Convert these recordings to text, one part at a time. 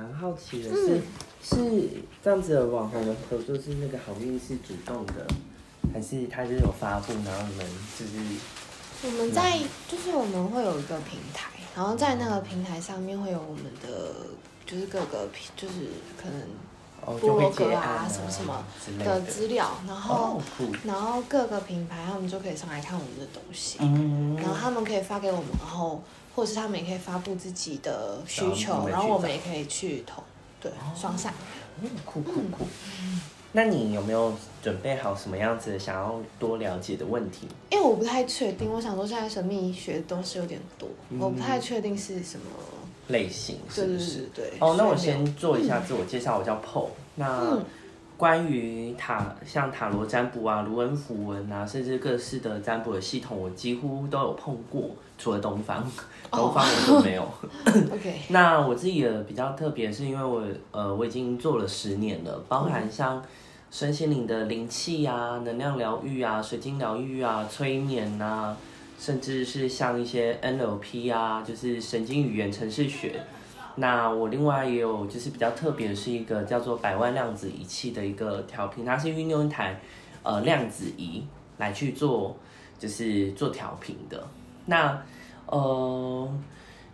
蛮好奇的是，嗯、是这样子的网红的合作是那个好运是主动的，还是他就是有发布，然后你们就是我们在就是我们会有一个平台，然后在那个平台上面会有我们的就是各个就是可能。部落格啊，什么什么的。资料，然后然后各个品牌他们就可以上来看我们的东西，然后他们可以发给我们，然后或者是他们也可以发布自己的需求，然后我们也可以去投，对，双向。酷酷酷。那你有没有准备好什么样子想要多了解的问题？因为我不太确定，我想说现在神秘学的东西有点多，我不太确定是什么。类型是不是？对。哦，那我先做一下自我介绍，嗯、我叫 Paul。那关于塔，像塔罗占卜啊、卢恩符文啊，甚至各式的占卜的系统，我几乎都有碰过，除了东方，东方我都没有。Oh. OK。那我自己的比较特别，是因为我呃我已经做了十年了，包含像身心灵的灵气啊、能量疗愈啊、水晶疗愈啊、催眠啊。甚至是像一些 NLP 啊，就是神经语言程式学。那我另外也有，就是比较特别的是一个叫做百万量子仪器的一个调频，它是运用一台呃量子仪来去做，就是做调频的。那呃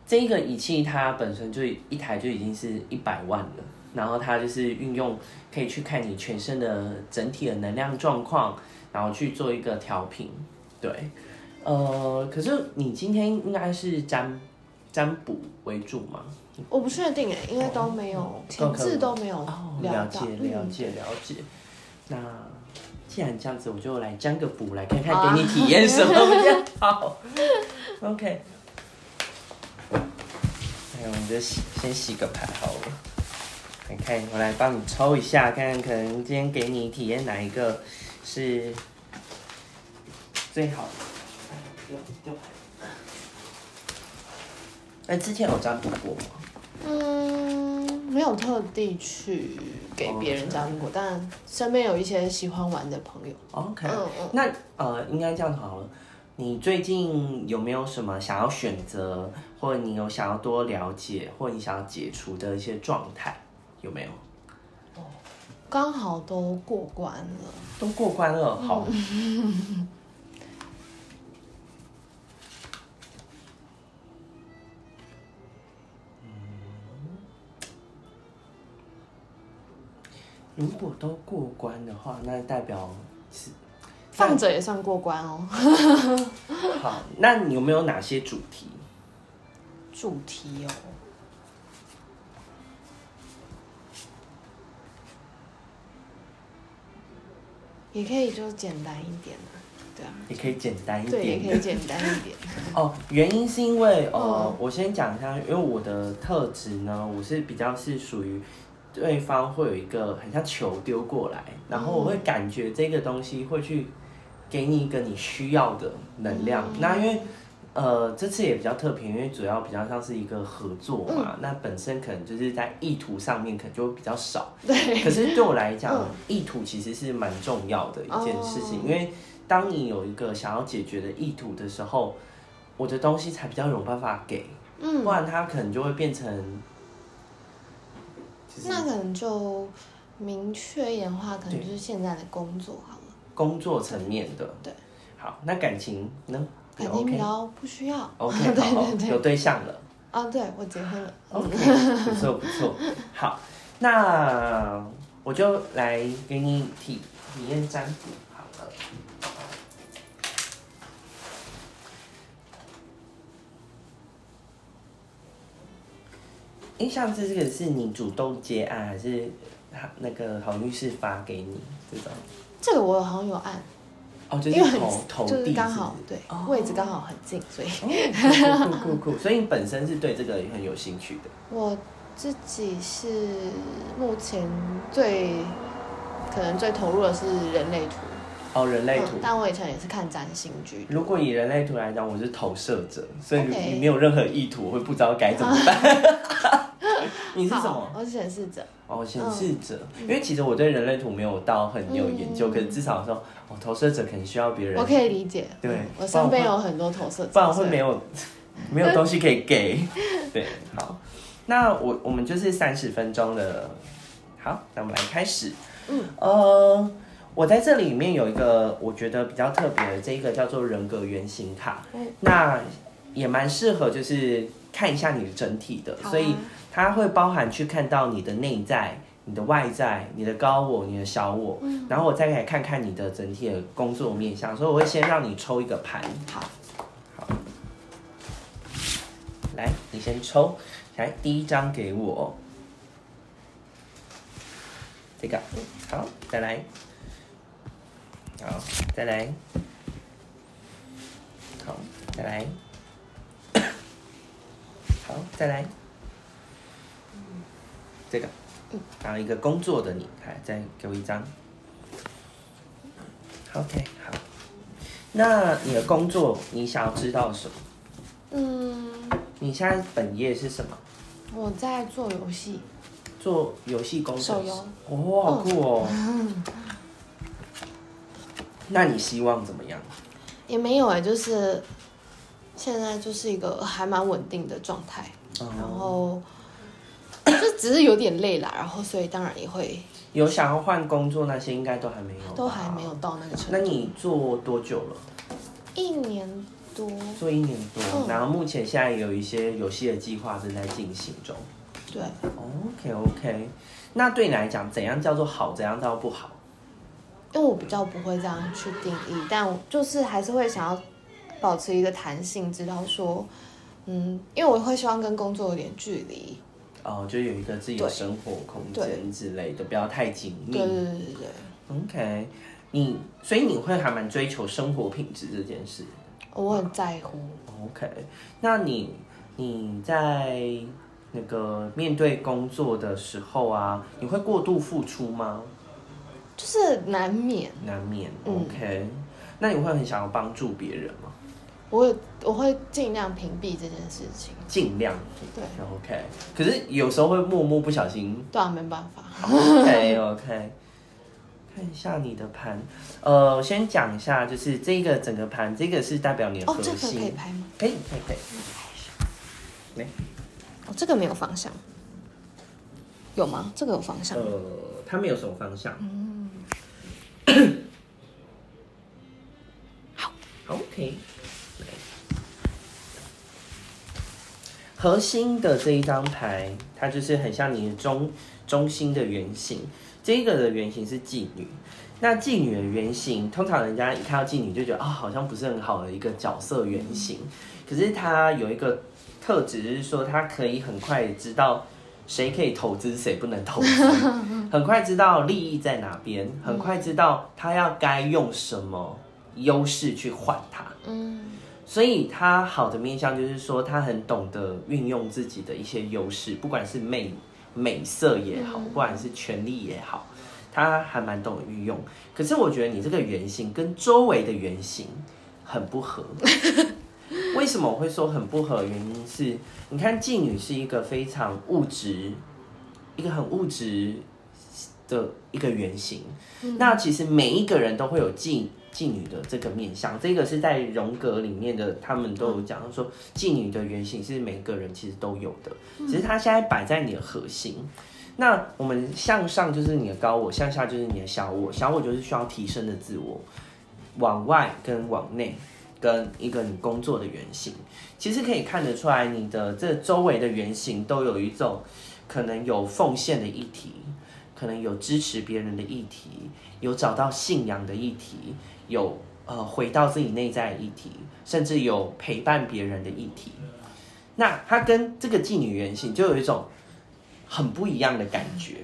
这个仪器它本身就一台就已经是一百万了，然后它就是运用可以去看你全身的整体的能量状况，然后去做一个调频，对。呃，可是你今天应该是占占卜为主吗？我不确定哎，因为都没有前置都没有了解了解了解。那既然这样子，我就来占个卜，来看看给你体验什么比较好。OK，哎，我们就洗先洗个牌好了。来看，我来帮你抽一下，看看可能今天给你体验哪一个是最好的。那之前有占卜过吗？嗯，没有特地去给别人占卜过.但身边有一些喜欢玩的朋友。OK，嗯嗯，那呃，应该这样好了。你最近有没有什么想要选择，或者你有想要多了解，或者你想要解除的一些状态，有没有？哦，刚好都过关了。都过关了，好。如果都过关的话，那代表是放着也算过关哦。好，那你有没有哪些主题？主题哦，也可以就简单一点啊，对啊，也可以简单一点，对，也可以简单一点。哦，原因是因为呃，哦、我先讲一下，因为我的特质呢，我是比较是属于。对方会有一个很像球丢过来，然后我会感觉这个东西会去给你一个你需要的能量。嗯、那因为呃这次也比较特别，因为主要比较像是一个合作嘛，嗯、那本身可能就是在意图上面可能就会比较少。对。可是对我来讲，嗯、意图其实是蛮重要的一件事情，哦、因为当你有一个想要解决的意图的时候，我的东西才比较有办法给。嗯。不然它可能就会变成。那可能就明确一点的话，可能就是现在的工作好了。工作层面的，对。好，那感情呢？感情比较不需要。OK，对对对，有对象了。啊，对，我结婚了。OK，不错不错。好，那我就来给你体体验占卜好了。哎，上次这个是你主动接案，还是他那个好律师发给你这种？这个我好像有按，哦，就是投投递，刚好对，位置刚好很近，所以酷酷酷，所以你本身是对这个很有兴趣的。我自己是目前最可能最投入的是人类图。哦，人类图，嗯，但我以前也是看占星剧。如果以人类图来讲，我是投射者，所以你没有任何意图，我会不知道该怎么办。你是什么？我是显示者。哦，显示者，嗯、因为其实我对人类图没有到很有研究，嗯、可是至少说，哦，投射者可能需要别人。我可以理解。对，我身边有很多投射者，不然会没有没有东西可以给。对，好，那我我们就是三十分钟的，好，那我们来开始。嗯，呃，我在这里面有一个我觉得比较特别的，这一个叫做人格原型卡，嗯，那也蛮适合就是看一下你的整体的，啊，所以它会包含去看到你的内在。你的外在、你的高我、你的小我，嗯、然后我再来看看你的整体的工作面向，所以我会先让你抽一个盘。好，好，来，你先抽，来第一张给我，这个，好，再来，好，再来，好，再来，好，再来，这个。还有一个工作的你，来再给我一张。OK，好。那你的工作，你想要知道什么？嗯。你现在本业是什么？我在做游戏。做游戏工作。手游。哦，好酷哦。嗯。那你希望怎么样？也没有哎，就是现在就是一个还蛮稳定的状态，嗯、然后。就只是有点累啦，然后所以当然也会 有想要换工作那些，应该都还没有，都还没有到那个程度。那你做多久了？一年多。做一年多，嗯、然后目前现在有一些游戏的计划正在进行中。对。OK OK，那对你来讲，怎样叫做好，怎样叫不好？因为我比较不会这样去定义，但我就是还是会想要保持一个弹性，知道说，嗯，因为我会希望跟工作有点距离。哦，就有一个自己的生活空间之类的，不要太紧密。对对对对。OK，你所以你会还蛮追求生活品质这件事。我很在乎。OK，那你你在那个面对工作的时候啊，你会过度付出吗？就是难免。难免。OK，嗯，那你会很想要帮助别人吗？我会我会尽量屏蔽这件事情，尽量对，OK。可是有时候会默默不小心，对啊，没办法。OK OK，看一下你的盘，呃，我先讲一下，就是这个整个盘，这个是代表你的核心。哦，这个可以拍吗？可以可以可以。没，哦，这个没有方向，有吗？这个有方向？呃，它没有什么方向。嗯，好，OK。核心的这一张牌，它就是很像你的中中心的原型。这个的原型是妓女。那妓女的原型，通常人家一看到妓女就觉得啊、哦，好像不是很好的一个角色原型。可是它有一个特质，就是说它可以很快知道谁可以投资，谁不能投资，很快知道利益在哪边，很快知道他要该用什么优势去换它。嗯。所以他好的面向就是说，他很懂得运用自己的一些优势，不管是美美色也好，不管是权力也好，他还蛮懂得运用。可是我觉得你这个原型跟周围的原型很不合。为什么我会说很不合？原因是，你看妓女是一个非常物质，一个很物质的一个原型。那其实每一个人都会有妓。妓女的这个面相，这个是在荣格里面的，他们都有讲说，妓女的原型是每个人其实都有的，只是它现在摆在你的核心。那我们向上就是你的高我，向下就是你的小我，小我就是需要提升的自我，往外跟往内，跟一个你工作的原型，其实可以看得出来，你的这周围的原型都有一种可能有奉献的议题，可能有支持别人的议题，有找到信仰的议题。有呃，回到自己内在的议题，甚至有陪伴别人的议题，那他跟这个妓女原型就有一种很不一样的感觉，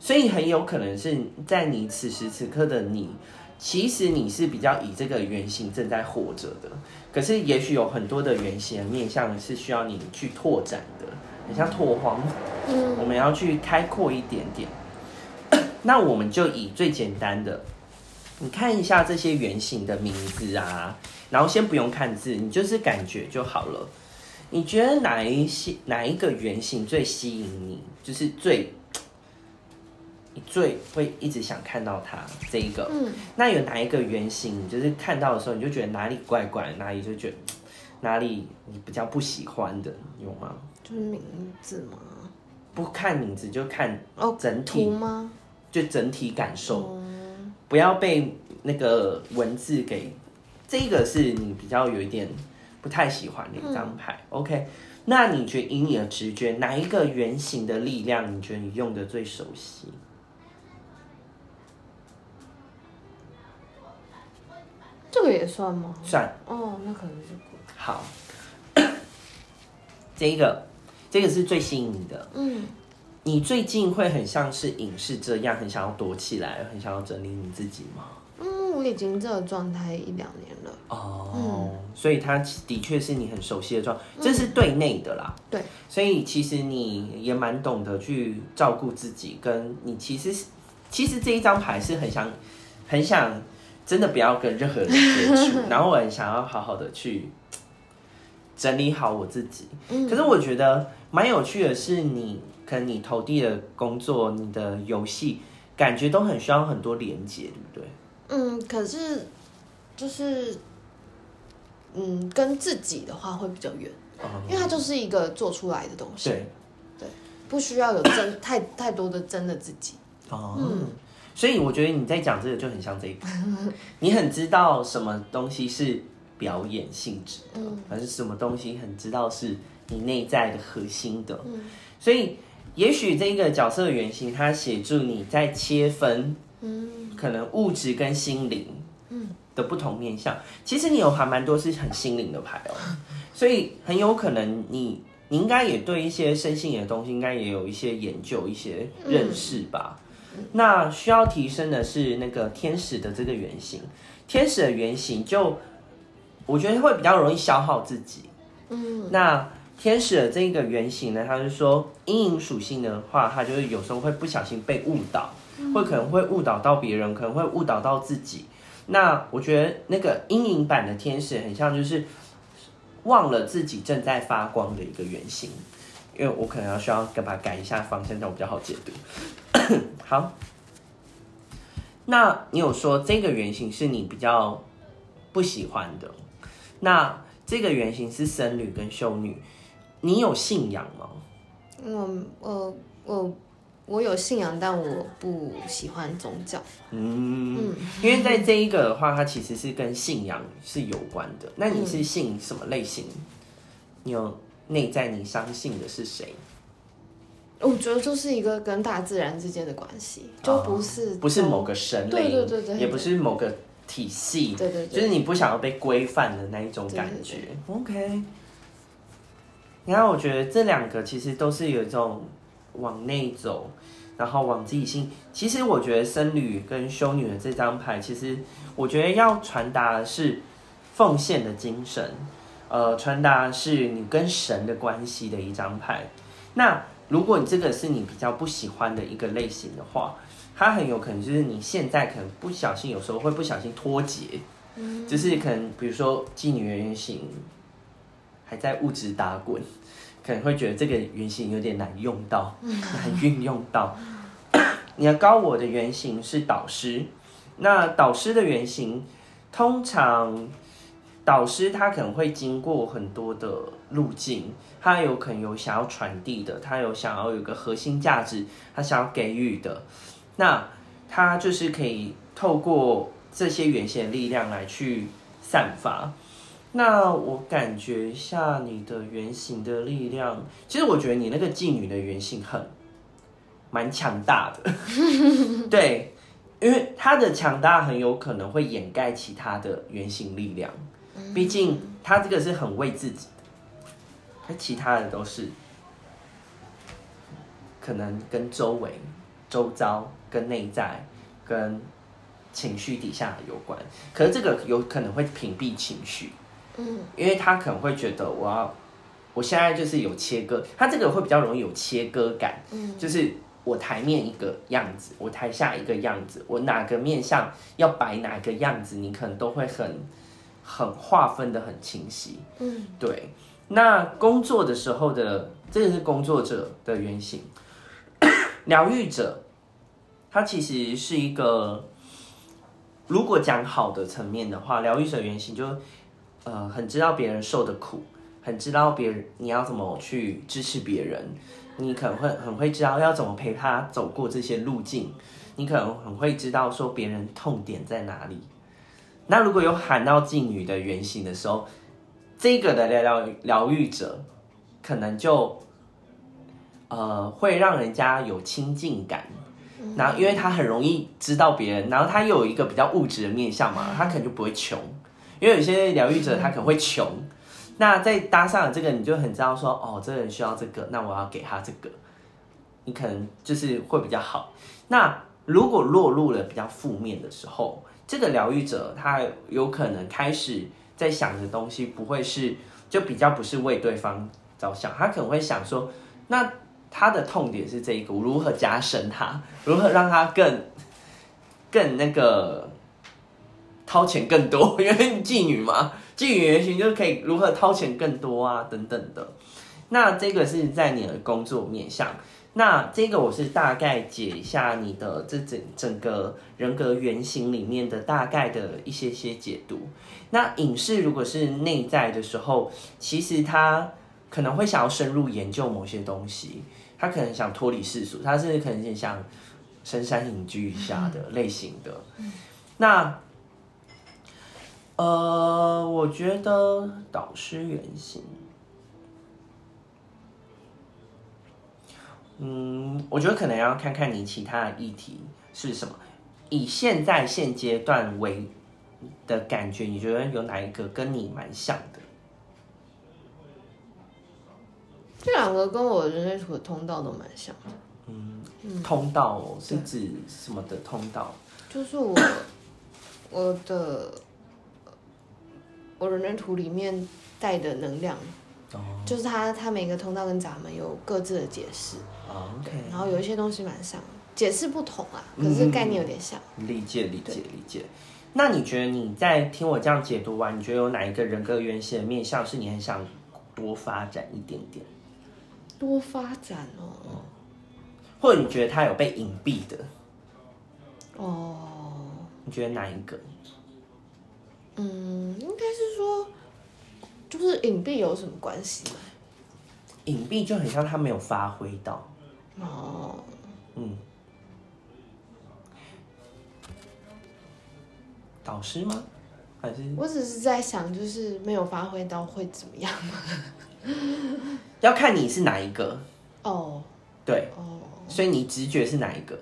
所以很有可能是在你此时此刻的你，其实你是比较以这个原型正在活着的，可是也许有很多的原型的面向是需要你去拓展的，很像拓荒，我们要去开阔一点点，那我们就以最简单的。你看一下这些原型的名字啊，然后先不用看字，你就是感觉就好了。你觉得哪一些哪一个原型最吸引你？就是最你最会一直想看到它这一个。嗯。那有哪一个原型，你就是看到的时候你就觉得哪里怪怪，哪里就觉得哪里你比较不喜欢的，有吗？就是名字吗？不看名字就看哦，整体吗？就整体感受，嗯、不要被那个文字给。这个是你比较有一点不太喜欢的一张牌。嗯、OK，那你觉得以你的直觉，哪一个圆形的力量，你觉得你用的最熟悉？这个也算吗？算。哦，那可能是好。这个，这个是最吸引你的。嗯。你最近会很像是影视这样，很想要躲起来，很想要整理你自己吗？嗯，我已经这个状态一两年了。哦。嗯、所以它的确是你很熟悉的状，这是对内的啦。对、嗯。所以其实你也蛮懂得去照顾自己，跟你其实其实这一张牌是很想很想。真的不要跟任何人接触，然后我很想要好好的去整理好我自己。嗯，可是我觉得蛮有趣的是，你可能你投递的工作、你的游戏，感觉都很需要很多连接，对不对？嗯，可是就是嗯，跟自己的话会比较远，嗯，因为它就是一个做出来的东西，对对，不需要有真 太太多的真的自己。哦，嗯。所以我觉得你在讲这个就很像这个，你很知道什么东西是表演性质的，还是什么东西很知道是你内在的核心的。所以也许这个角色的原型，它协助你在切分，可能物质跟心灵，的不同面向。其实你有还蛮多是很心灵的牌哦，所以很有可能你你应该也对一些身心灵的东西，应该也有一些研究、一些认识吧。那需要提升的是那个天使的这个原型，天使的原型就我觉得会比较容易消耗自己。嗯，那天使的这一个原型呢，他是说阴影属性的话，他就是有时候会不小心被误导，会可能会误导到别人，可能会误导到自己。那我觉得那个阴影版的天使很像就是忘了自己正在发光的一个原型。因为我可能要需要把它改一下方向，这样我比较好解读。好，那你有说这个原型是你比较不喜欢的？那这个原型是僧侣跟修女，你有信仰吗？我我我我有信仰，但我不喜欢宗教。嗯，嗯，因为在这一个的话，它其实是跟信仰是有关的。那你是信什么类型？你有？内在你相信的是谁？我觉得就是一个跟大自然之间的关系，就不是、哦、不是某个神灵，对对对对，也不是某个体系，对对对，就是你不想要被规范的那一种感觉。对对对 OK，你看，我觉得这两个其实都是有一种往内走，然后往自己心。其实我觉得僧侣跟修女的这张牌，其实我觉得要传达的是奉献的精神。呃，传达是你跟神的关系的一张牌。那如果你这个是你比较不喜欢的一个类型的话，它很有可能就是你现在可能不小心，有时候会不小心脱节，嗯，就是可能比如说妓女的原型还在物质打滚，可能会觉得这个原型有点难用到，难运用到。你的高我的原型是导师，那导师的原型通常。导师他可能会经过很多的路径，他有可能有想要传递的，他有想要有个核心价值，他想要给予的，那它就是可以透过这些原型的力量来去散发。那我感觉一下你的原型的力量，其实我觉得你那个妓女的原型很蛮强大的，对，因为他的强大很有可能会掩盖其他的原型力量。毕竟他这个是很为自己的，他其他的都是可能跟周围、周遭、跟内在、跟情绪底下有关。可是这个有可能会屏蔽情绪，嗯，因为他可能会觉得我要，我现在就是有切割，他这个会比较容易有切割感，嗯，就是我台面一个样子，我台下一个样子，我哪个面向要摆哪个样子，你可能都会很。很划分的很清晰，嗯，对。那工作的时候的，这个是工作者的原型，疗愈者，他其实是一个，如果讲好的层面的话，疗愈者原型就，呃，很知道别人受的苦，很知道别人你要怎么去支持别人，你可能会很会知道要怎么陪他走过这些路径，你可能很会知道说别人痛点在哪里。那如果有喊到妓女的原型的时候，这个的疗疗疗愈者可能就呃会让人家有亲近感。然后，因为他很容易知道别人，然后他又有一个比较物质的面相嘛，他可能就不会穷。因为有些疗愈者他可能会穷，那再搭上了这个，你就很知道说，哦，这个人需要这个，那我要给他这个，你可能就是会比较好。那如果落入了比较负面的时候，这个疗愈者他有可能开始在想的东西不会是，就比较不是为对方着想，他可能会想说，那。他的痛点是这一个，如何加深他，如何让他更更那个掏钱更多，因为妓女嘛，妓女原型就是可以如何掏钱更多啊，等等的。那这个是在你的工作面向，那这个我是大概解一下你的这整整个人格原型里面的大概的一些些解读。那影视如果是内在的时候，其实他可能会想要深入研究某些东西。他可能想脱离世俗，他是可能想深山隐居一下的类型的。嗯、那，呃，我觉得导师原型，嗯，我觉得可能要看看你其他的议题是什么。以现在现阶段为的感觉，你觉得有哪一个跟你蛮像的？这两个跟我人类图的通道都蛮像的。嗯，通道哦，是指什么的通道？就是我我的我人类图里面带的能量，哦，就是它它每个通道跟闸门有各自的解释。哦，OK。然后有一些东西蛮像，解释不同啊，可是概念有点像。嗯，理解理解理解。那你觉得你在听我这样解读完，你觉得有哪一个人格原型的面向是你很想多发展一点点？多发展哦，嗯，或者你觉得他有被隐蔽的？哦，你觉得哪一个？嗯，应该是说，就是隐蔽有什么关系？隐蔽就很像他没有发挥到。哦，嗯，导师吗？还是？我只是在想，就是没有发挥到会怎么样？要看你是哪一个哦，oh. 对哦，所以你直觉是哪一个？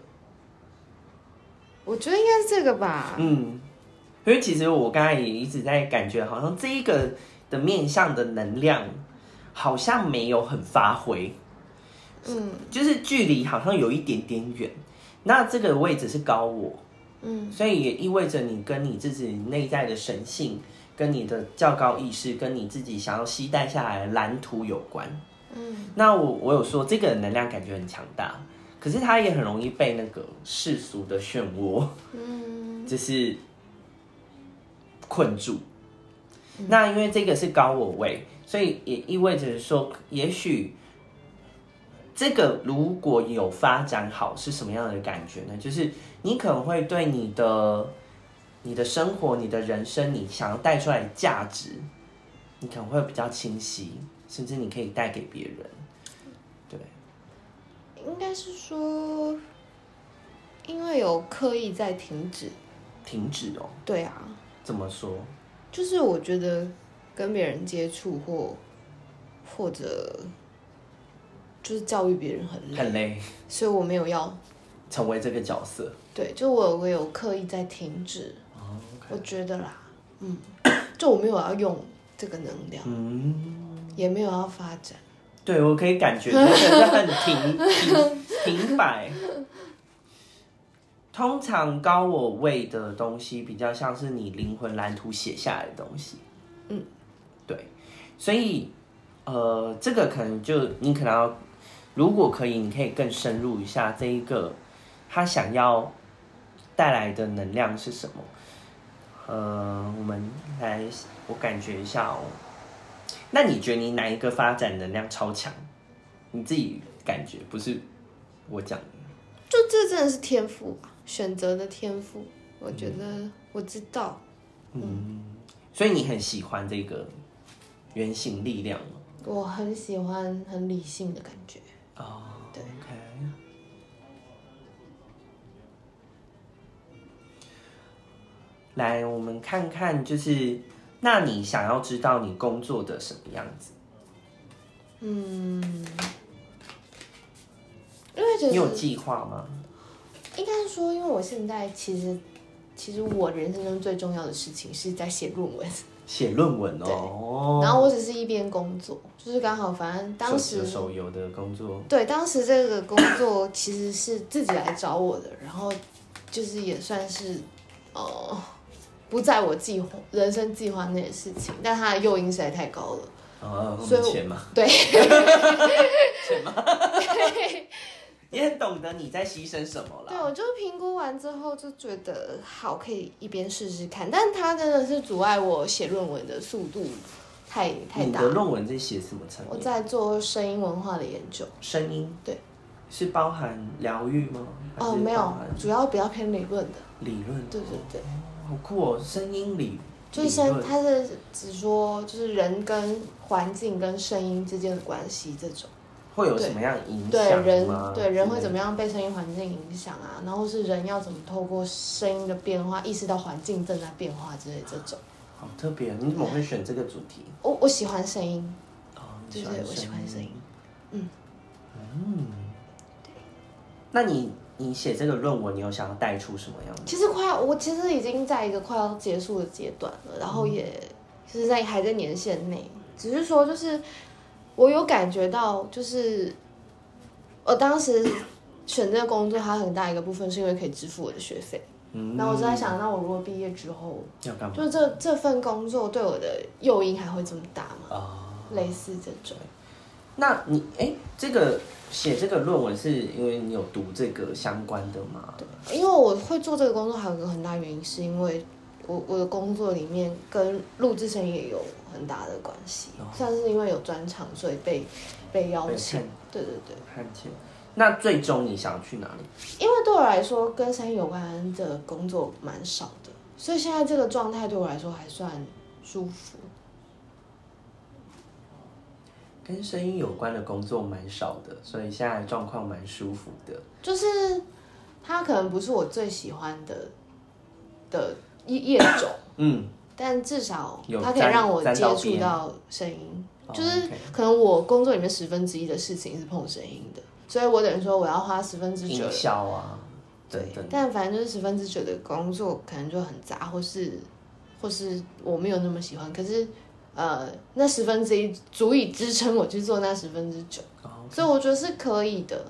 我觉得应该是这个吧。嗯，因为其实我刚才也一直在感觉，好像这一个的面向的能量好像没有很发挥，嗯，就是距离好像有一点点远。那这个位置是高我，嗯，所以也意味着你跟你自己内在的神性。跟你的较高意识，跟你自己想要吸带下来的蓝图有关。嗯，那我我有说这个能量感觉很强大，可是它也很容易被那个世俗的漩涡，嗯，就是困住。那因为这个是高我位，所以也意味着说，也许这个如果有发展好，是什么样的感觉呢？就是你可能会对你的。你的生活，你的人生，你想要带出来的价值，你可能会比较清晰，甚至你可以带给别人。对，应该是说，因为有刻意在停止，停止哦。对啊。怎么说？就是我觉得跟别人接触或或者就是教育别人很累，很累，所以我没有要成为这个角色。对，就我我有刻意在停止。我觉得啦，嗯，就我没有要用这个能量，嗯，也没有要发展。对，我可以感觉就是很停 停停摆。通常高我位的东西比较像是你灵魂蓝图写下来的东西，嗯，对，所以呃，这个可能就你可能要，如果可以，你可以更深入一下这一个他想要带来的能量是什么。呃，我们来，我感觉一下哦。那你觉得你哪一个发展能量超强？你自己感觉不是我讲的。就这真的是天赋吧？选择的天赋，我觉得我知道。嗯，嗯，所以你很喜欢这个原型力量吗？我很喜欢很理性的感觉。哦，来，我们看看，就是那你想要知道你工作的什么样子？嗯，因为你有计划吗？应该是说，因为我现在其实，其实我人生中最重要的事情是在写论文。写论文哦。然后我只是一边工作，就是刚好，反正当时手，手游的工作。对，当时这个工作其实是自己来找我的，然后就是也算是呃。不在我计划人生计划内的事情，但它的诱因实在太高了。哦，所以钱嘛，对，钱嘛，对，你很懂得你在牺牲什么了。对，我就评估完之后就觉得好，可以一边试试看，但它真的是阻碍我写论文的速度太太大。你的论文在写什么层面？我在做声音文化的研究。声音，对，是包含疗愈吗？哦，没有，主要比较偏理论的。理论，对对对。好酷哦，声音里就是声，它是只说就是人跟环境跟声音之间的关系，这种会有什么样影响？对人，对人会怎么样被声音环境影响啊？然后是人要怎么透过声音的变化意识到环境正在变化之类这种。好特别，你怎么会选这个主题？我我喜欢声音，哦，就是我喜欢声音，嗯嗯，对，那你。你写这个论文，你有想要带出什么样的？其实快要，我其实已经在一个快要结束的阶段了，然后也是在还在年限内，只是说就是我有感觉到，就是我当时选这个工作，它很大一个部分是因为可以支付我的学费。嗯，那我就在想，那我如果毕业之后要干嘛？就是这这份工作对我的诱因还会这么大吗？啊，类似这种。那你哎，这个。写这个论文是因为你有读这个相关的吗？对，因为我会做这个工作，还有一个很大原因，是因为我我的工作里面跟录制声音也有很大的关系，像是因为有专长，所以被被邀请。对对对，看见。那最终你想要去哪里？因为对我来说，跟声音有关的工作蛮少的，所以现在这个状态对我来说还算舒服。跟声音有关的工作蛮少的，所以现在状况蛮舒服的。就是它可能不是我最喜欢的的业业种，嗯，但至少它可以让我接触到声音。就是可能我工作里面十分之一的事情是碰声音的，所以我等于说我要花十分之九。音效啊，对。但反正就是十分之九的工作可能就很杂，或是或是我没有那么喜欢，可是。呃，那十分之一足以支撑我去做那十分之九.所以我觉得是可以的。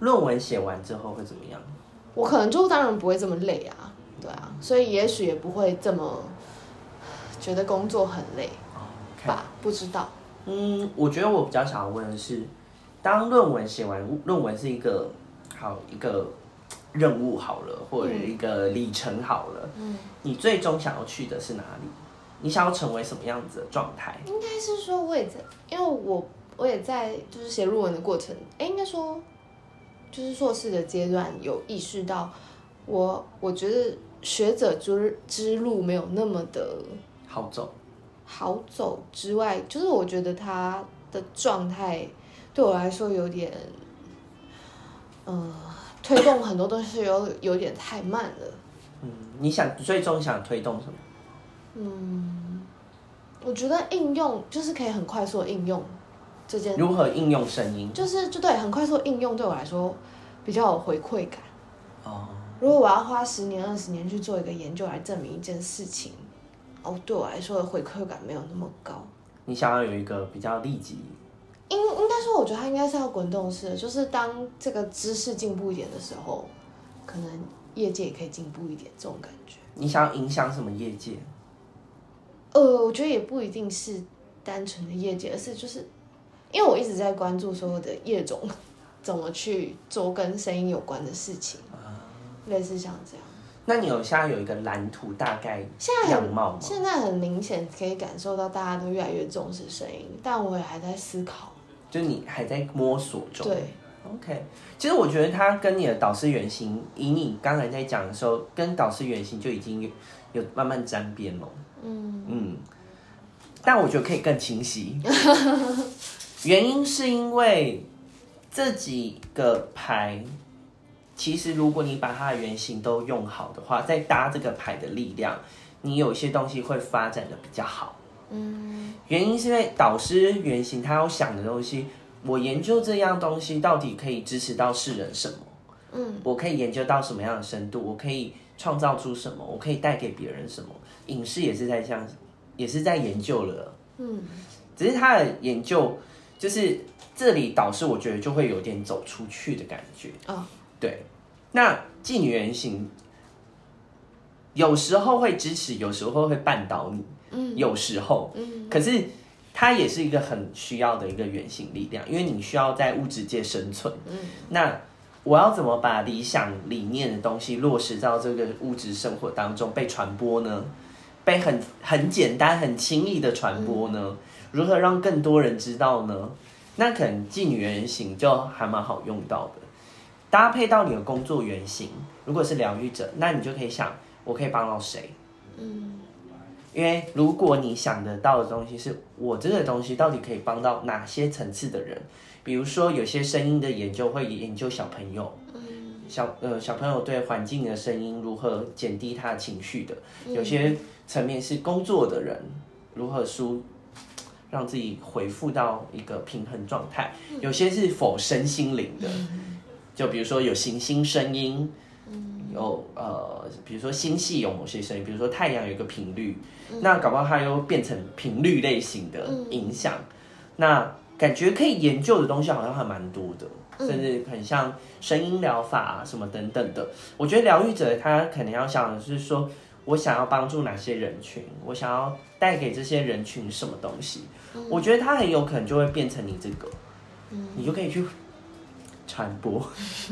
论文写完之后会怎么样？我可能就当然不会这么累啊，对啊，所以也许也不会这么觉得工作很累.吧？不知道。嗯，我觉得我比较想要问的是，当论文写完，论文是一个好一个任务好了，或者一个里程好了，嗯，你最终想要去的是哪里？你想要成为什么样子的状态？应该是说，我也在，因为我我也在，就是写论文的过程。哎，应该说，就是硕士的阶段有意识到我，我我觉得学者之之路没有那么的好走，好走之外，就是我觉得他的状态对我来说有点，呃，推动很多东西有有点太慢了。嗯，你想最终想推动什么？嗯，我觉得应用就是可以很快速的应用这件。如何应用声音？就是就对，很快速的应用对我来说比较有回馈感。哦。如果我要花十年、二十年去做一个研究来证明一件事情，哦，对我来说的回馈感没有那么高。你想要有一个比较立即？应应该说，我觉得它应该是要滚动式的，就是当这个知识进步一点的时候，可能业界也可以进步一点，这种感觉。你想要影响什么业界？呃，我觉得也不一定是单纯的业界，而是就是，因为我一直在关注所有的业种怎么去做跟声音有关的事情，类似像这样。那你有现在有一个蓝图，大概样貌吗？现在很明显可以感受到大家都越来越重视声音，但我也还在思考，就你还在摸索中。对，OK。其实我觉得他跟你的导师原型，以你刚才在讲的时候，跟导师原型就已经有有慢慢沾边了。嗯嗯，但我觉得可以更清晰。原因是因为这几个牌，其实如果你把它的原型都用好的话，再搭这个牌的力量，你有些东西会发展的比较好。嗯，原因是因为导师原型他要想的东西，我研究这样东西到底可以支持到世人什么？嗯，我可以研究到什么样的深度？我可以创造出什么？我可以带给别人什么？影视也是在这样，也是在研究了。嗯，只是他的研究就是这里导师，我觉得就会有点走出去的感觉。哦，对。那妓女原型有时候会支持，有时候会绊倒你。嗯，有时候。嗯，可是它也是一个很需要的一个原型力量，因为你需要在物质界生存。嗯，那。我要怎么把理想理念的东西落实到这个物质生活当中被传播呢？被很很简单、很轻易的传播呢？如何让更多人知道呢？那可能妓女原型就还蛮好用到的，搭配到你的工作原型。如果是疗愈者，那你就可以想，我可以帮到谁？嗯，因为如果你想得到的东西是我这个东西到底可以帮到哪些层次的人？比如说，有些声音的研究会研究小朋友，小呃小朋友对环境的声音如何减低他的情绪的；有些层面是工作的人如何舒让自己恢复到一个平衡状态；有些是否身心灵的，就比如说有行星声音，有呃比如说星系有某些声音，比如说太阳有一个频率，那搞不好它又变成频率类型的影响，那。感觉可以研究的东西好像还蛮多的，甚至很像声音疗法啊什么等等的。我觉得疗愈者他可能要想的是说，我想要帮助哪些人群，我想要带给这些人群什么东西。我觉得他很有可能就会变成你这个，你就可以去传播，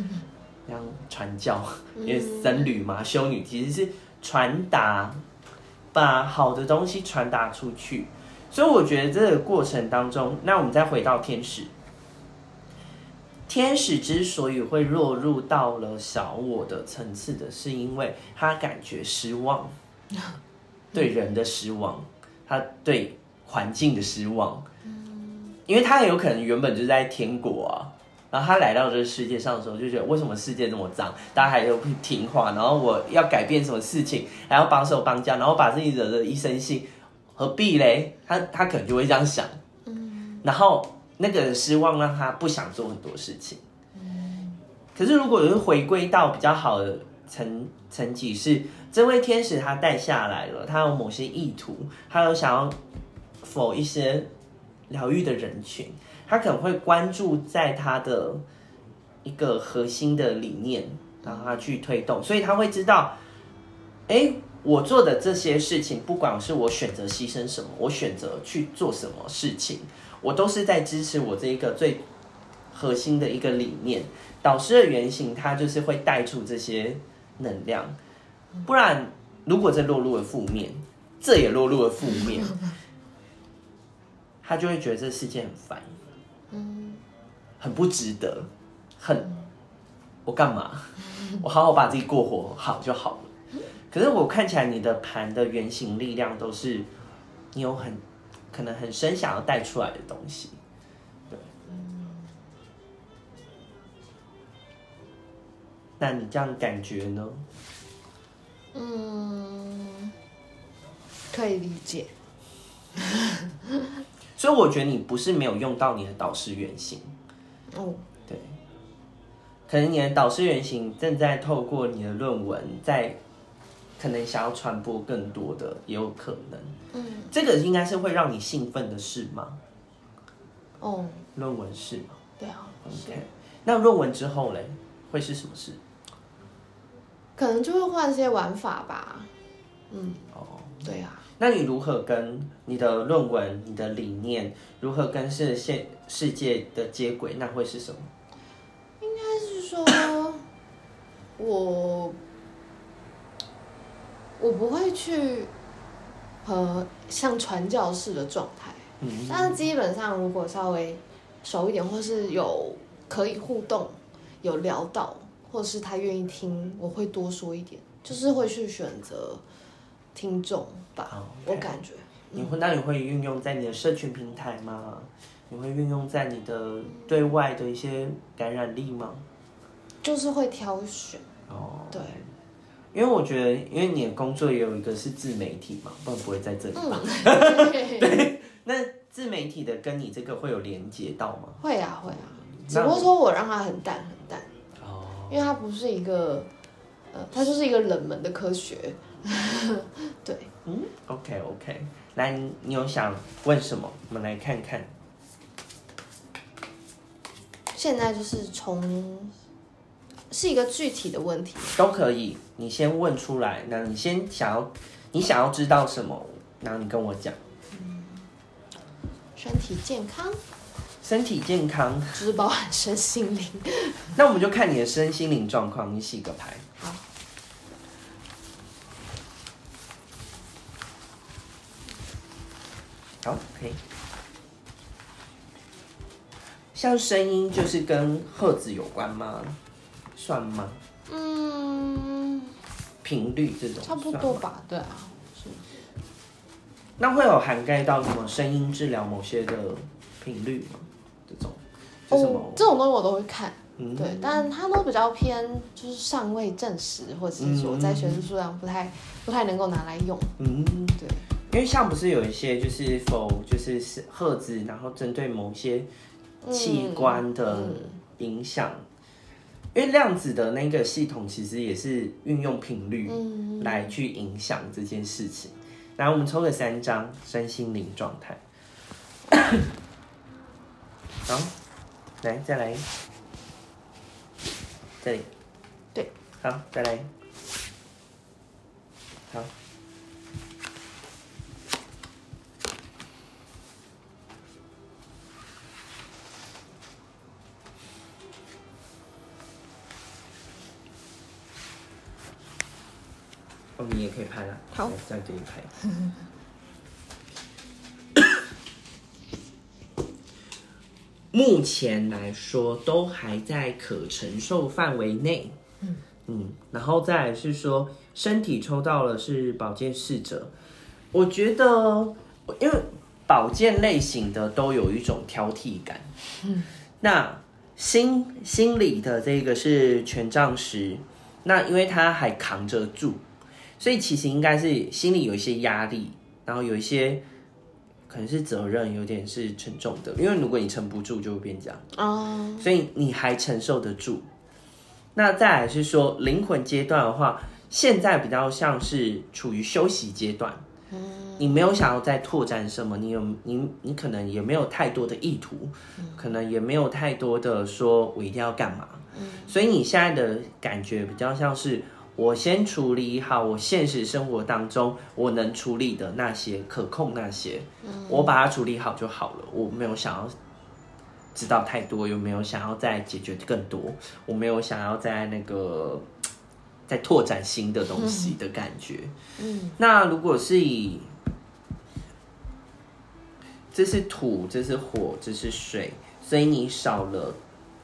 像传教，因为僧侣嘛，修女其实是传达，把好的东西传达出去。所以我觉得这个过程当中，那我们再回到天使，天使之所以会落入到了小我的层次的，是因为他感觉失望，对人的失望，他对环境的失望，因为他很有可能原本就在天国啊，然后他来到这个世界上的时候，就觉得为什么世界这么脏，大家还都不听话，然后我要改变什么事情，还要绑手绑脚，然后把自己惹得一身腥。何必嘞？他他可能就会这样想，嗯，然后那个失望让他不想做很多事情，嗯。可是如果有回归到比较好的层层级，是这位天使他带下来了，他有某些意图，他有想要否一些疗愈的人群，他可能会关注在他的一个核心的理念，然后他去推动，所以他会知道，哎。我做的这些事情，不管是我选择牺牲什么，我选择去做什么事情，我都是在支持我这一个最核心的一个理念。导师的原型，他就是会带出这些能量。不然，如果这落入了负面，这也落入了负面，他就会觉得这世界很烦，很不值得，很我干嘛？我好好把自己过活好就好了。可是我看起来你的盘的原型力量都是你有很可能很深想要带出来的东西，对。那你这样感觉呢？嗯，可以理解。所以我觉得你不是没有用到你的导师原型。哦，对。可能你的导师原型正在透过你的论文在。可能想要传播更多的也有可能，嗯，这个应该是会让你兴奋的事吗？哦，论文是吗？对啊，OK。那论文之后嘞，会是什么事？可能就会换一些玩法吧。嗯，哦，对啊。那你如何跟你的论文、你的理念如何跟世现世界的接轨？那会是什么？应该是说，我。我不会去和像传教士的状态，嗯，但是基本上如果稍微熟一点，或是有可以互动，有聊到，或是他愿意听，我会多说一点，就是会去选择听众吧.我感觉。你会那你会运用在你的社群平台吗？你会运用在你的对外的一些感染力吗？就是会挑选哦，对，因为我觉得，因为你的工作也有一个是自媒体嘛，不然不会在这里吧？嗯、对，那自媒体的跟你这个会有连接到吗？会啊，会啊，只不过说我让它很淡很淡哦，因为它不是一个，呃，它就是一个冷门的科学，对，嗯，OK OK，来，你有想问什么？我们来看看。现在就是从是一个具体的问题，都可以。你先问出来，那你先想要，你想要知道什么？然后你跟我讲。嗯，身体健康，身体健康，就是包含身心灵。那我们就看你的身心灵状况，你洗个牌。好。好，可以。像声音就是跟赫兹有关吗？算吗？嗯，频率这种差不多吧，对啊，是。那会有涵盖到什么声音治疗某些的频率吗？这种？哦，这种东西我都会看，嗯、对，但它都比较偏，就是尚未证实，或者是说在学术数量不太不太能够拿来用。嗯，对，因为像不是有一些就是否就是赫兹，然后针对某些。器官的影响，嗯嗯，因为量子的那个系统其实也是运用频率来去影响这件事情。来，我们抽个三张身心灵状态。好，来再来，这里，对，好，再来，哦，你也可以拍了。好，再给你拍。目前来说，都还在可承受范围内。嗯嗯，然后再来是说，身体抽到了是保健侍者。我觉得，因为保健类型的都有一种挑剔感。嗯，那心心理的这个是权杖十，那因为他还扛着住。所以其实应该是心里有一些压力，然后有一些可能是责任，有点是沉重的。因为如果你撑不住，就会变这样。哦。所以你还承受得住。那再来是说灵魂阶段的话，现在比较像是处于休息阶段。嗯。你没有想要再拓展什么，你有你你可能也没有太多的意图，可能也没有太多的说我一定要干嘛。嗯。所以你现在的感觉比较像是。我先处理好我现实生活当中我能处理的那些可控那些，我把它处理好就好了。我没有想要知道太多，又没有想要再解决更多，我没有想要在那个再拓展新的东西的感觉。嗯，那如果是以这是土，这是火，这是水，所以你少了，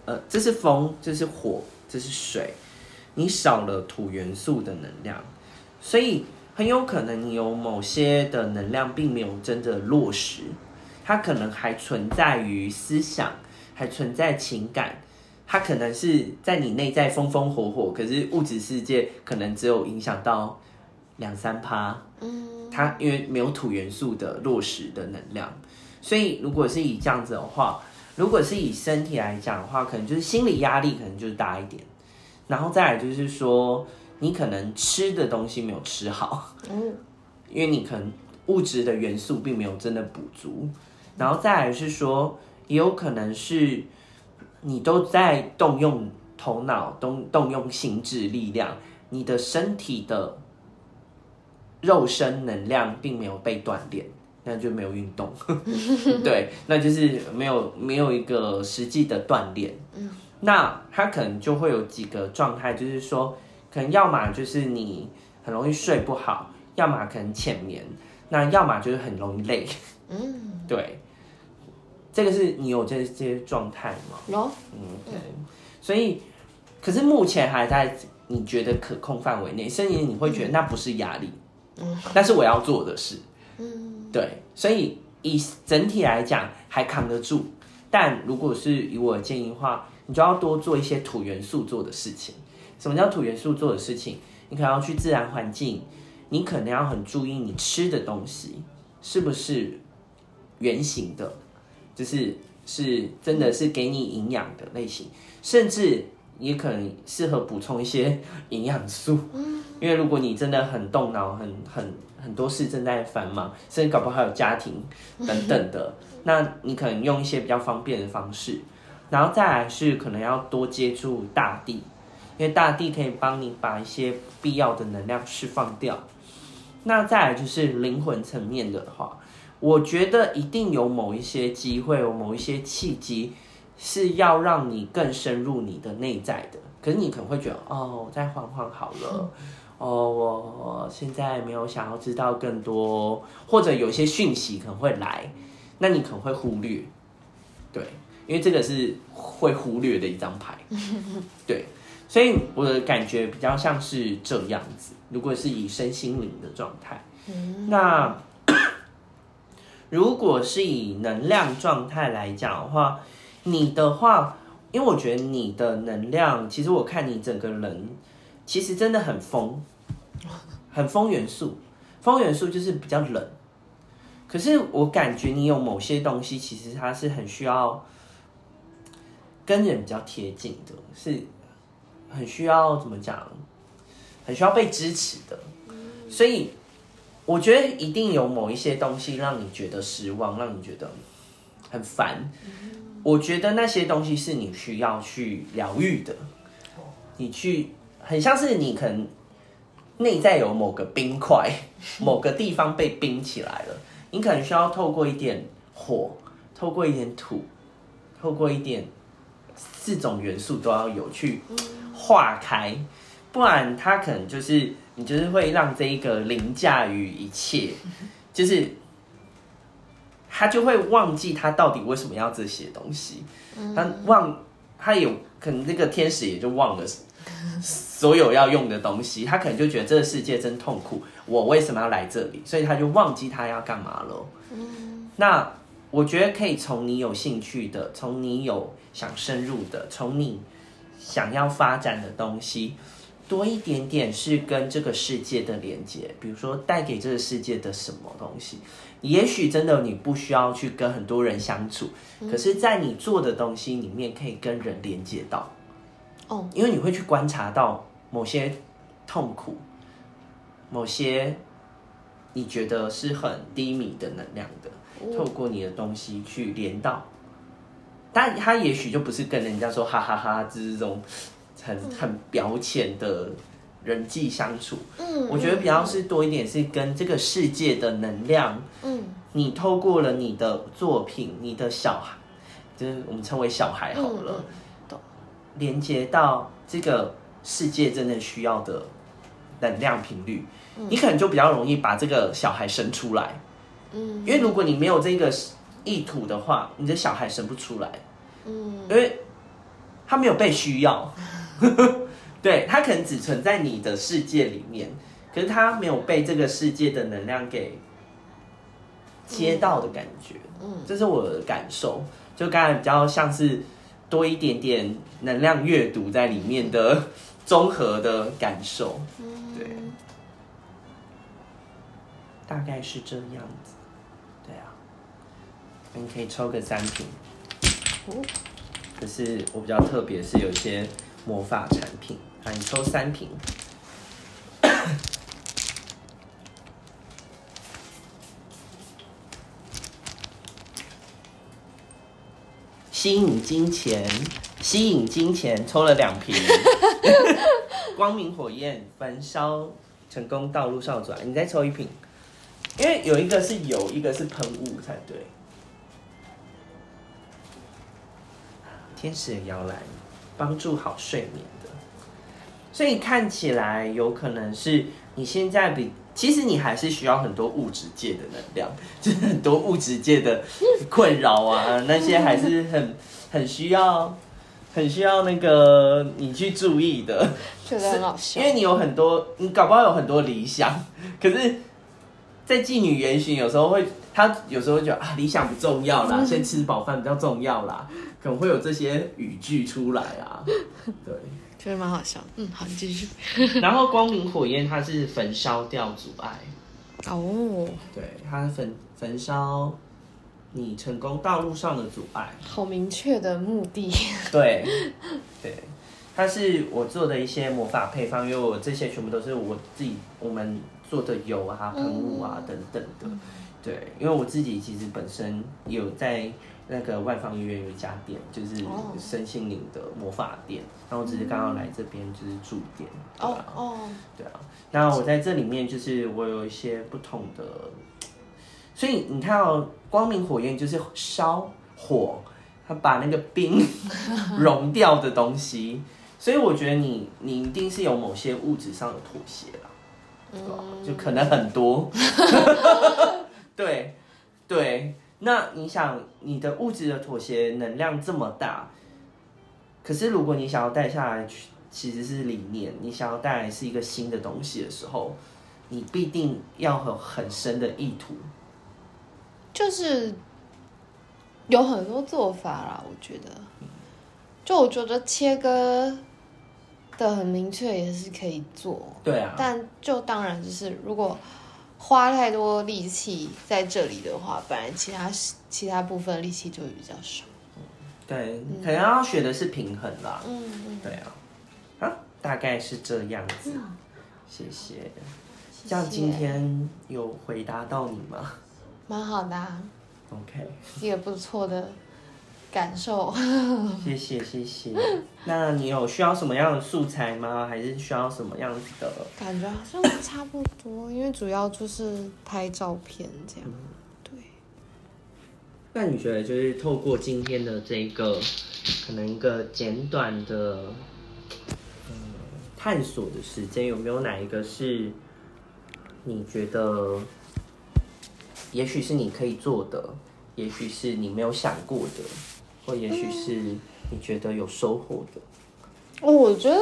呃，这是风，这是火，这是水。你少了土元素的能量，所以很有可能你有某些的能量并没有真的落实，它可能还存在于思想，还存在情感，它可能是在你内在风风火火，可是物质世界可能只有影响到两三趴，嗯，它因为没有土元素的落实的能量，所以如果是以这样子的话，如果是以身体来讲的话，可能就是心理压力可能就是大一点。然后再来就是说，你可能吃的东西没有吃好，嗯，因为你可能物质的元素并没有真的补足。然后再来是说，也有可能是你都在动用头脑，动动用心智力量，你的身体的肉身能量并没有被锻炼，那就没有运动，对，那就是没有没有一个实际的锻炼，嗯。那他可能就会有几个状态，就是说，可能要么就是你很容易睡不好，要么可能浅眠，那要么就是很容易累。嗯，对，这个是你有这些状态吗？有。嗯，对。所以，可是目前还在你觉得可控范围内，甚至你会觉得那不是压力。嗯。但是我要做的事。嗯。对，所以以整体来讲还扛得住。但如果是以我的建议的话，你就要多做一些土元素做的事情。什么叫土元素做的事情？你可能要去自然环境，你可能要很注意你吃的东西是不是圆形的，就是是真的是给你营养的类型，甚至也可能适合补充一些 营养素。因为如果你真的很动脑，很很很多事正在繁忙，甚至搞不好还有家庭等等的，那你可能用一些比较方便的方式，然后再来是可能要多接触大地。因为大地可以帮你把一些必要的能量释放掉。那再来就是灵魂层面的话，我觉得一定有某一些机会，有某一些契机，是要让你更深入你的内在的。可是你可能会觉得，哦，再缓缓好了。哦，我现在没有想要知道更多，或者有些讯息可能会来，那你可能会忽略。对，因为这个是会忽略的一张牌。对。所以我的感觉比较像是这样子，如果是以身心灵的状态，那 如果是以能量状态来讲的话，你的话，因为我觉得你的能量，其实我看你整个人，其实真的很风，很风元素，风元素就是比较冷，可是我感觉你有某些东西，其实它是很需要跟人比较贴近的，是。很需要怎么讲？很需要被支持的，所以我觉得一定有某一些东西让你觉得失望，让你觉得很烦。我觉得那些东西是你需要去疗愈的。你去很像是你可能内在有某个冰块，某个地方被冰起来了，你可能需要透过一点火，透过一点土，透过一点四种元素都要有去。化开，不然他可能就是你，就是会让这一个凌驾于一切，就是他就会忘记他到底为什么要这些东西，他忘，他有可能这个天使也就忘了所有要用的东西，他可能就觉得这个世界真痛苦，我为什么要来这里？所以他就忘记他要干嘛了。那我觉得可以从你有兴趣的，从你有想深入的，从你。想要发展的东西多一点点，是跟这个世界的连接，比如说带给这个世界的什么东西。也许真的你不需要去跟很多人相处，可是，在你做的东西里面可以跟人连接到。哦，因为你会去观察到某些痛苦，某些你觉得是很低迷的能量的，透过你的东西去连到。但他也许就不是跟人家说哈哈哈，就是这种很很表浅的人际相处。嗯，我觉得比较是多一点是跟这个世界的能量。嗯，你透过了你的作品，你的小孩，就是我们称为小孩好了，嗯、连接到这个世界真的需要的能量频率，你可能就比较容易把这个小孩生出来。嗯，因为如果你没有这个。意图的话，你的小孩生不出来，嗯，因为他没有被需要，对，他可能只存在你的世界里面，可是他没有被这个世界的能量给接到的感觉，嗯，这是我的感受，就刚才比较像是多一点点能量阅读在里面的综合的感受，对，大概是这样子。你可以抽个三瓶，可是我比较特别，是有一些魔法产品，啊，你抽三瓶，吸引金钱，吸引金钱，抽了两瓶，光明火焰焚烧成功，道路上转，你再抽一瓶，因为有一个是油，一个是喷雾才对。天使的摇篮，帮助好睡眠的，所以看起来有可能是你现在比，其实你还是需要很多物质界的能量，就是很多物质界的困扰啊，那些还是很很需要，很需要那个你去注意的，觉得很好笑，因为你有很多，你搞不好有很多理想，可是在妓女原型有时候会，他有时候会觉得啊，理想不重要啦，先吃饱饭比较重要啦，可能会有这些语句出来啊。对，觉得蛮好笑。嗯，好，你继续。然后光明火焰，它是焚烧掉阻碍。哦，对，它是焚焚烧你成功道路上的阻碍。好明确的目的。对，对。它是我做的一些魔法配方，因为我这些全部都是我自己我们做的油啊、喷雾啊等等的。对，因为我自己其实本身有在那个外方医院有一家店，就是身心灵的魔法店，然后只是刚刚来这边就是驻店。哦哦，对啊。那我在这里面就是我有一些不同的，所以你看哦光明火焰就是烧火，它把那个冰 融掉的东西。所以我觉得你你一定是有某些物质上的妥协啦，嗯，就可能很多，对对。那你想你的物质的妥协能量这么大，可是如果你想要带下来，其实是理念，你想要带来是一个新的东西的时候，你必定要有很深的意图，就是有很多做法啦。我觉得，就我觉得切割。的很明确也是可以做，对啊，但就当然就是如果花太多力气在这里的话，本来其他其他部分力气就会比较少。对，嗯、可能要学的是平衡啦。嗯嗯，对啊，啊，大概是这样子。嗯、谢谢。这样今天有回答到你吗？蛮好的、啊。OK，一个不错的。感受，谢谢谢谢。那你有需要什么样的素材吗？还是需要什么样子的？感觉好像差不多，因为主要就是拍照片这样。对。那你觉得，就是透过今天的这个，可能一个简短的，嗯，探索的时间，有没有哪一个是你觉得，也许是你可以做的，也许是你没有想过的？或也许是你觉得有收获的。嗯，我觉得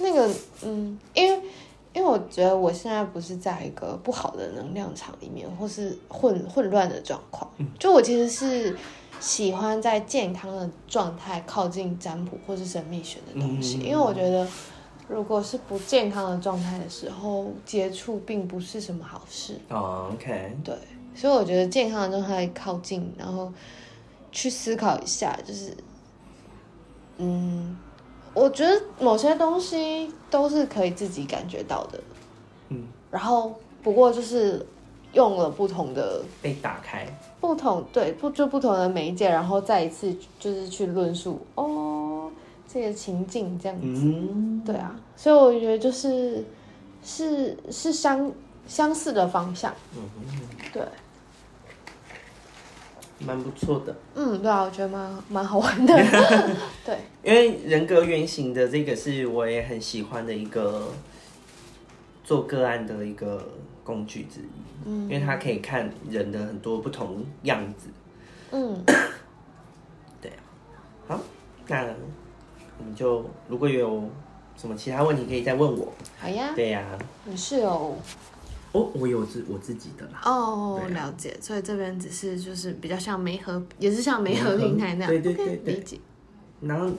那个，嗯，因为因为我觉得我现在不是在一个不好的能量场里面，或是混混乱的状况。就我其实是喜欢在健康的状态靠近占卜或是神秘学的东西，因为我觉得如果是不健康的状态的时候接触，并不是什么好事。哦，OK，对，所以我觉得健康的状态靠近，然后。去思考一下，就是，嗯，我觉得某些东西都是可以自己感觉到的，嗯，然后不过就是用了不同的被打开，不同对不就不同的媒介，然后再一次就是去论述哦这个情境这样子，嗯，对啊，所以我觉得就是是是相相似的方向，嗯对。蛮不错的，嗯，对啊，我觉得蛮蛮好玩的，对，因为人格原型的这个是我也很喜欢的一个做个案的一个工具之一，嗯，因为它可以看人的很多不同样子，嗯，对啊，好，那我们就如果有什么其他问题可以再问我，好呀，对呀，你是有。哦，我有自我自己的啦。哦，了解，所以这边只是就是比较像媒合，也是像媒合平台那样。对对对对，理解。然后